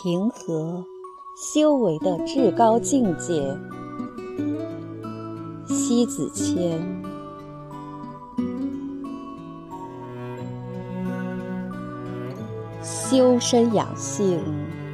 平和，修为的至高境界。西子谦，修身养性，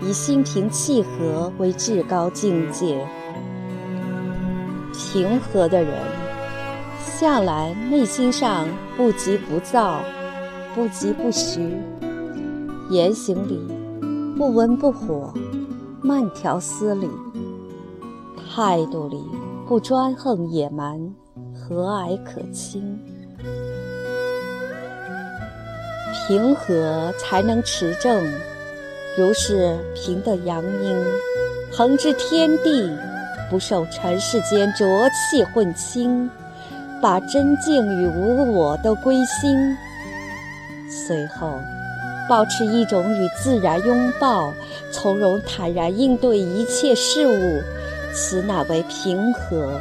以心平气和为至高境界。平和的人，向来内心上不急不躁，不疾不徐，言行里不温不火，慢条斯理，态度里不专横野蛮，和蔼可亲。平和才能持正，如是平的阳阴，恒知天地。不受尘世间浊气混清，把真静与无我都归心。随后，保持一种与自然拥抱、从容坦然应对一切事物，此乃为平和。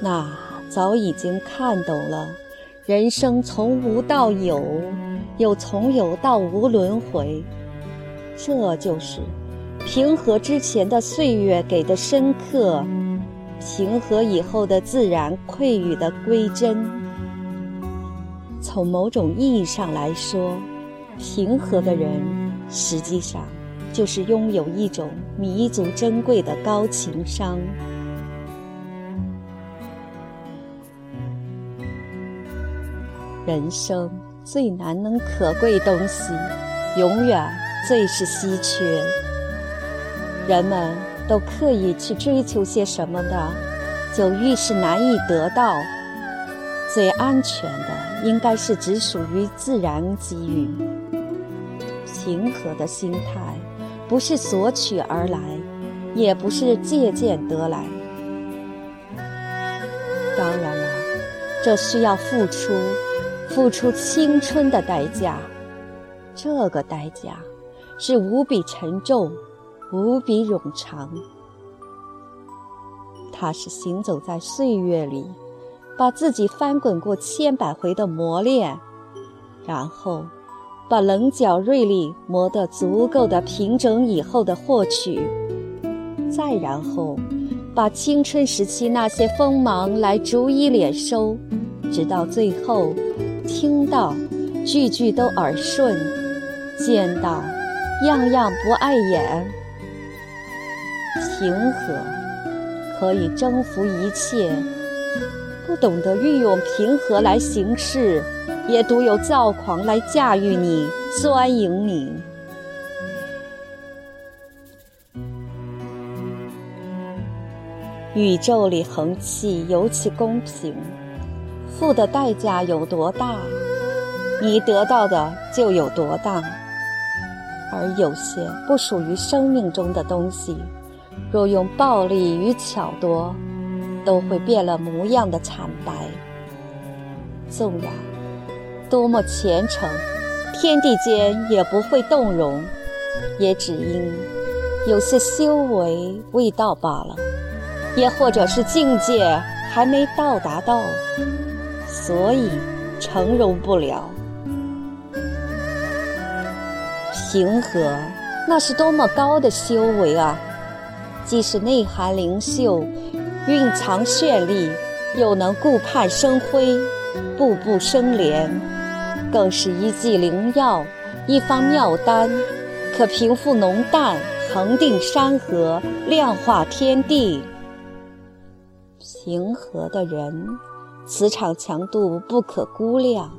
那早已经看懂了，人生从无到有，又从有到无轮回，这就是。平和之前的岁月给的深刻，平和以后的自然馈予的归真。从某种意义上来说，平和的人实际上就是拥有一种弥足珍贵的高情商。人生最难能可贵东西，永远最是稀缺。人们都刻意去追求些什么的，就愈是难以得到。最安全的，应该是只属于自然给予。平和的心态，不是索取而来，也不是借鉴得来。当然了，这需要付出，付出青春的代价。这个代价，是无比沉重。无比冗长，它是行走在岁月里，把自己翻滚过千百回的磨练，然后把棱角锐利磨得足够的平整以后的获取，再然后把青春时期那些锋芒来逐一敛收，直到最后听到句句都耳顺，见到样样不碍眼。平和可以征服一切，不懂得运用平和来行事，也独有躁狂来驾驭你、钻营你。宇宙里恒气尤其公平，付的代价有多大，你得到的就有多大。而有些不属于生命中的东西。若用暴力与巧夺，都会变了模样的惨白。纵然多么虔诚，天地间也不会动容，也只因有些修为未到罢了，也或者是境界还没到达到，所以成容不了。平和，那是多么高的修为啊！既是内涵灵秀，蕴藏绚丽，又能顾盼生辉，步步生莲，更是一剂灵药，一方妙丹，可平复浓淡，恒定山河，量化天地。平和的人，磁场强度不可估量，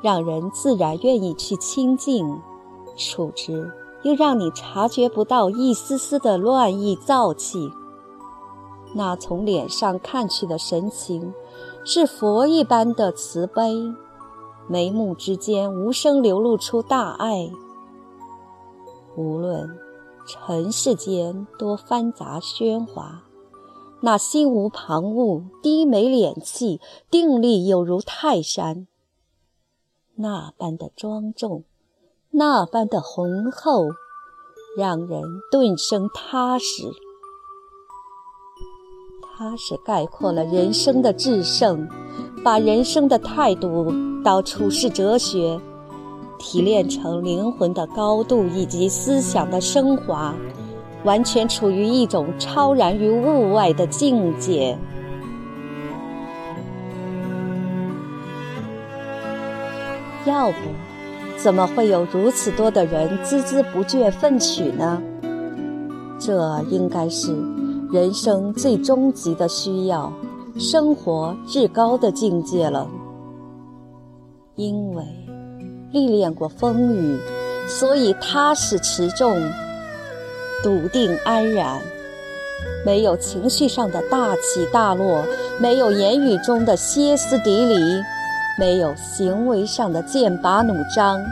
让人自然愿意去亲近，处之。又让你察觉不到一丝丝的乱意燥气。那从脸上看去的神情，是佛一般的慈悲，眉目之间无声流露出大爱。无论尘世间多繁杂喧哗，那心无旁骛、低眉敛气、定力有如泰山，那般的庄重。那般的浑厚，让人顿生踏实。它是概括了人生的至圣，把人生的态度到处世哲学，提炼成灵魂的高度以及思想的升华，完全处于一种超然于物外的境界。要不，怎么会有如此多的人孜孜不倦奋取呢？这应该是人生最终极的需要，生活至高的境界了。因为历练过风雨，所以踏实持重、笃定安然，没有情绪上的大起大落，没有言语中的歇斯底里。没有行为上的剑拔弩张，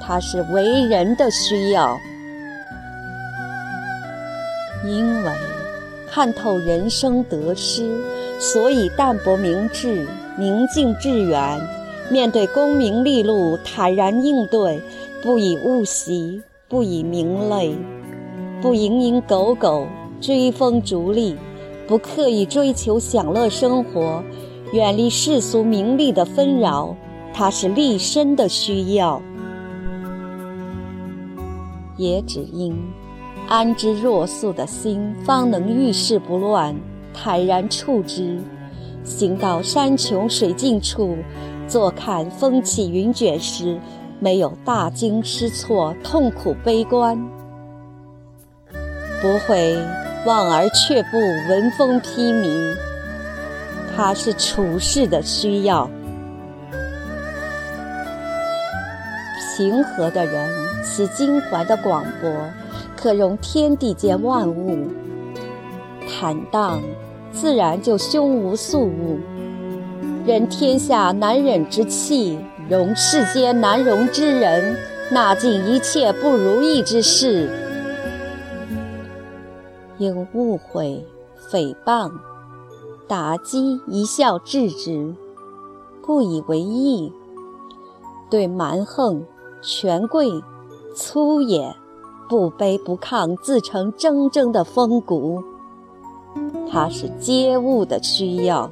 它是为人的需要。因为看透人生得失，所以淡泊明志，宁静致远。面对功名利禄，坦然应对，不以物喜，不以名累，不蝇营狗苟，追风逐利，不刻意追求享乐生活。远离世俗名利的纷扰，它是立身的需要。也只因安之若素的心，方能遇事不乱，坦然处之。行到山穷水尽处，坐看风起云卷时，没有大惊失措、痛苦悲观，不会望而却步、闻风披靡。它是处世的需要。平和的人，其襟怀的广博，可容天地间万物；坦荡，自然就胸无素物。忍天下难忍之气，容世间难容之人，纳尽一切不如意之事。应误会、诽谤。打击一笑置之，不以为意；对蛮横、权贵、粗野，不卑不亢，自成铮铮的风骨。它是接物的需要。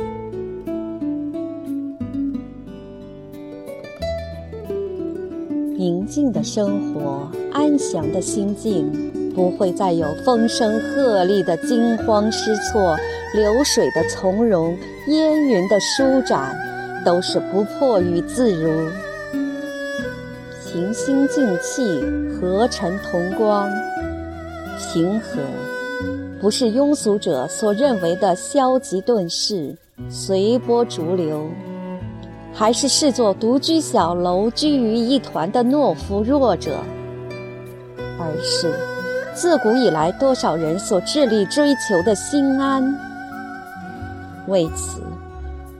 宁静的生活，安详的心境。不会再有风声鹤唳的惊慌失措，流水的从容，烟云的舒展，都是不迫与自如。平心静气，和尘同光。平和，不是庸俗者所认为的消极遁世、随波逐流，还是视作独居小楼、居于一团的懦夫弱者，而是。自古以来，多少人所致力追求的心安。为此，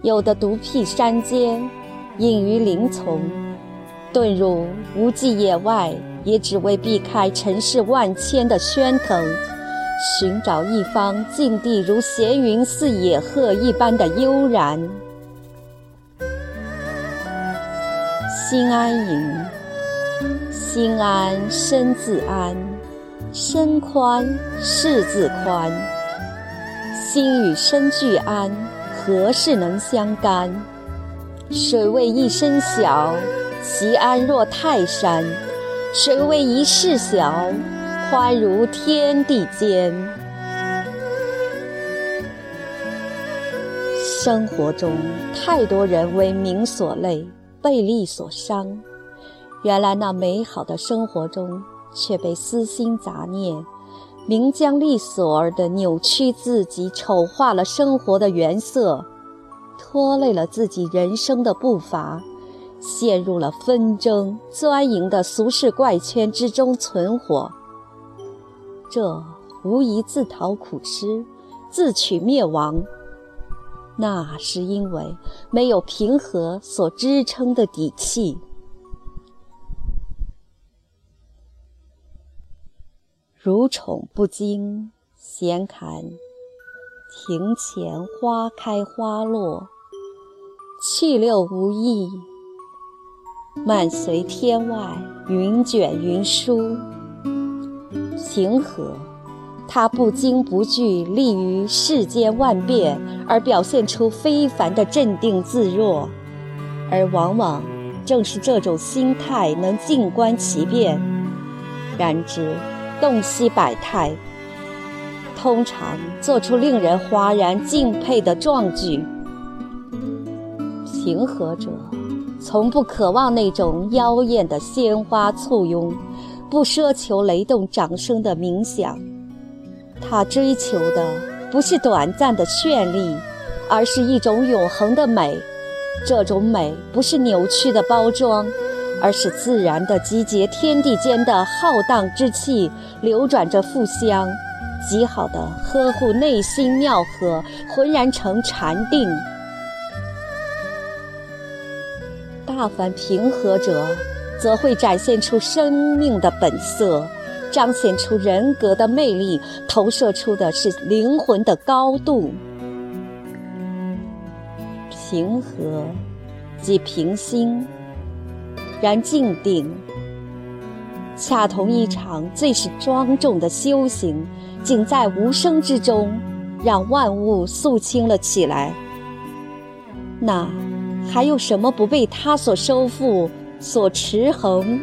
有的独辟山间，隐于林丛，遁入无际野外，也只为避开尘世万千的喧腾，寻找一方静地如闲云似野鹤一般的悠然。心安隐，心安身自安。身宽，事自宽。心与身俱安，何事能相干？水位一身小，其安若泰山；谁为一事小，宽如天地间。生活中，太多人为名所累，被利所伤。原来那美好的生活中。却被私心杂念、名将利索而的扭曲自己，丑化了生活的原色，拖累了自己人生的步伐，陷入了纷争、钻营的俗世怪圈之中存活。这无疑自讨苦吃，自取灭亡。那是因为没有平和所支撑的底气。如宠不惊，闲看庭前花开花落，去留无意。漫随天外云卷云舒。平和，它不惊不惧，立于世间万变，而表现出非凡的镇定自若，而往往正是这种心态能静观其变。然之，洞悉百态，通常做出令人哗然敬佩的壮举。平和者，从不渴望那种妖艳的鲜花簇拥，不奢求雷动掌声的冥想。他追求的不是短暂的绚丽，而是一种永恒的美。这种美不是扭曲的包装，而是自然的集结天地间的浩荡之气，流转着富香，极好的呵护内心妙合，浑然成禅定。大凡平和者，则会展现出生命的本色，彰显出人格的魅力，投射出的是灵魂的高度。平和，即平心；然静定，恰同一场最是庄重的修行，仅在无声之中，让万物肃清了起来。那。还有什么不被他所收复、所持衡？